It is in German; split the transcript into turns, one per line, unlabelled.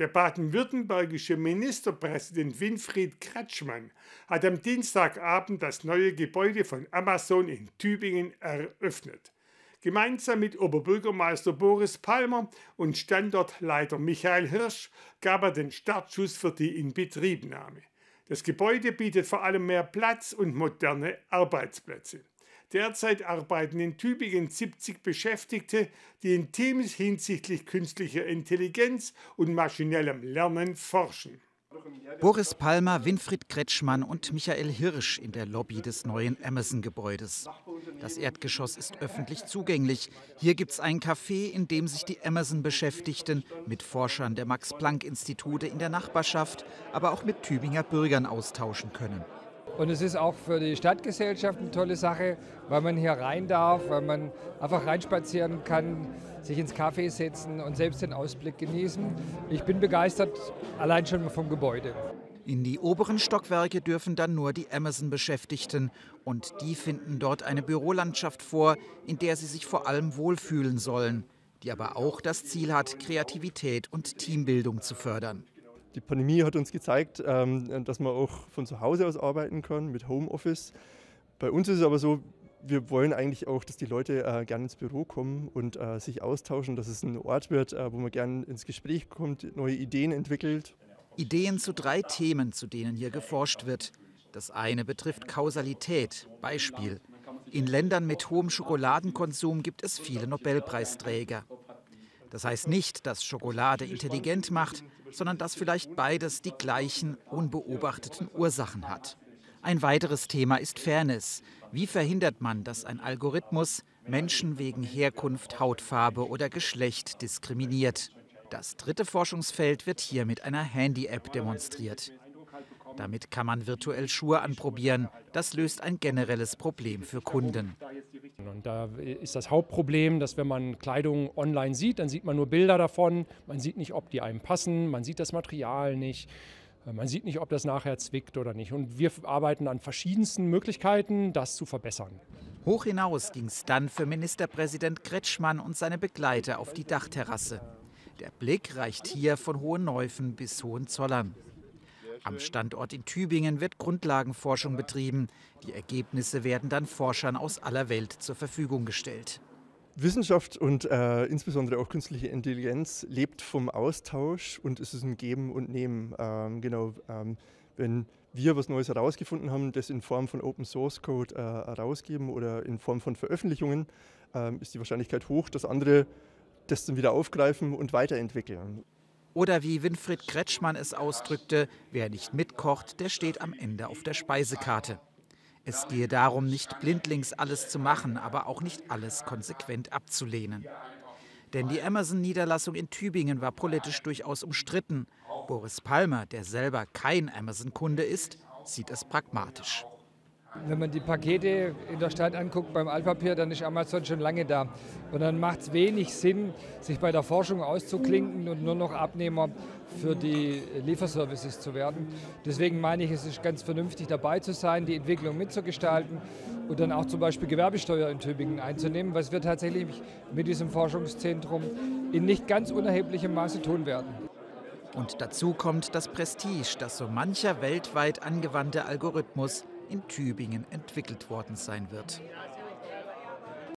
Der baden-württembergische Ministerpräsident Winfried Kretschmann hat am Dienstagabend das neue Gebäude von Amazon in Tübingen eröffnet. Gemeinsam mit Oberbürgermeister Boris Palmer und Standortleiter Michael Hirsch gab er den Startschuss für die Inbetriebnahme. Das Gebäude bietet vor allem mehr Platz und moderne Arbeitsplätze. Derzeit arbeiten in Tübingen 70 Beschäftigte, die in Teams hinsichtlich künstlicher Intelligenz und maschinellem Lernen forschen.
Boris Palmer, Winfried Kretschmann und Michael Hirsch in der Lobby des neuen Amazon-Gebäudes. Das Erdgeschoss ist öffentlich zugänglich. Hier gibt es ein Café, in dem sich die Amazon-Beschäftigten mit Forschern der Max-Planck-Institute in der Nachbarschaft, aber auch mit Tübinger Bürgern austauschen können.
Und es ist auch für die Stadtgesellschaft eine tolle Sache, weil man hier rein darf, weil man einfach reinspazieren kann, sich ins Café setzen und selbst den Ausblick genießen. Ich bin begeistert, allein schon vom Gebäude.
In die oberen Stockwerke dürfen dann nur die Amazon-Beschäftigten und die finden dort eine Bürolandschaft vor, in der sie sich vor allem wohlfühlen sollen, die aber auch das Ziel hat, Kreativität und Teambildung zu fördern.
Die Pandemie hat uns gezeigt, ähm, dass man auch von zu Hause aus arbeiten kann mit Homeoffice. Bei uns ist es aber so, wir wollen eigentlich auch, dass die Leute äh, gerne ins Büro kommen und äh, sich austauschen, dass es ein Ort wird, äh, wo man gerne ins Gespräch kommt, neue Ideen entwickelt.
Ideen zu drei Themen, zu denen hier geforscht wird. Das eine betrifft Kausalität. Beispiel. In Ländern mit hohem Schokoladenkonsum gibt es viele Nobelpreisträger. Das heißt nicht, dass Schokolade intelligent macht, sondern dass vielleicht beides die gleichen unbeobachteten Ursachen hat. Ein weiteres Thema ist Fairness. Wie verhindert man, dass ein Algorithmus Menschen wegen Herkunft, Hautfarbe oder Geschlecht diskriminiert? Das dritte Forschungsfeld wird hier mit einer Handy-App demonstriert. Damit kann man virtuell Schuhe anprobieren. Das löst ein generelles Problem für Kunden.
Und da ist das Hauptproblem, dass wenn man Kleidung online sieht, dann sieht man nur Bilder davon. Man sieht nicht, ob die einem passen, man sieht das Material nicht. Man sieht nicht, ob das nachher zwickt oder nicht. Und wir arbeiten an verschiedensten Möglichkeiten, das zu verbessern.
Hoch hinaus ging es dann für Ministerpräsident Kretschmann und seine Begleiter auf die Dachterrasse. Der Blick reicht hier von Hohenneufen bis Hohenzollern. Am Standort in Tübingen wird Grundlagenforschung betrieben. Die Ergebnisse werden dann Forschern aus aller Welt zur Verfügung gestellt.
Wissenschaft und äh, insbesondere auch künstliche Intelligenz lebt vom Austausch und es ist ein Geben und Nehmen. Ähm, genau, ähm, wenn wir was Neues herausgefunden haben, das in Form von Open Source Code äh, herausgeben oder in Form von Veröffentlichungen, äh, ist die Wahrscheinlichkeit hoch, dass andere das dann wieder aufgreifen und weiterentwickeln.
Oder wie Winfried Kretschmann es ausdrückte, wer nicht mitkocht, der steht am Ende auf der Speisekarte. Es gehe darum, nicht blindlings alles zu machen, aber auch nicht alles konsequent abzulehnen. Denn die Amazon-Niederlassung in Tübingen war politisch durchaus umstritten. Boris Palmer, der selber kein Amazon-Kunde ist, sieht es pragmatisch.
Wenn man die Pakete in der Stadt anguckt beim Altpapier, dann ist Amazon schon lange da. Und dann macht es wenig Sinn, sich bei der Forschung auszuklinken und nur noch Abnehmer für die Lieferservices zu werden. Deswegen meine ich, es ist ganz vernünftig dabei zu sein, die Entwicklung mitzugestalten und dann auch zum Beispiel Gewerbesteuer in Tübingen einzunehmen, was wir tatsächlich mit diesem Forschungszentrum in nicht ganz unerheblichem Maße tun werden.
Und dazu kommt das Prestige, das so mancher weltweit angewandte Algorithmus in Tübingen entwickelt worden sein wird.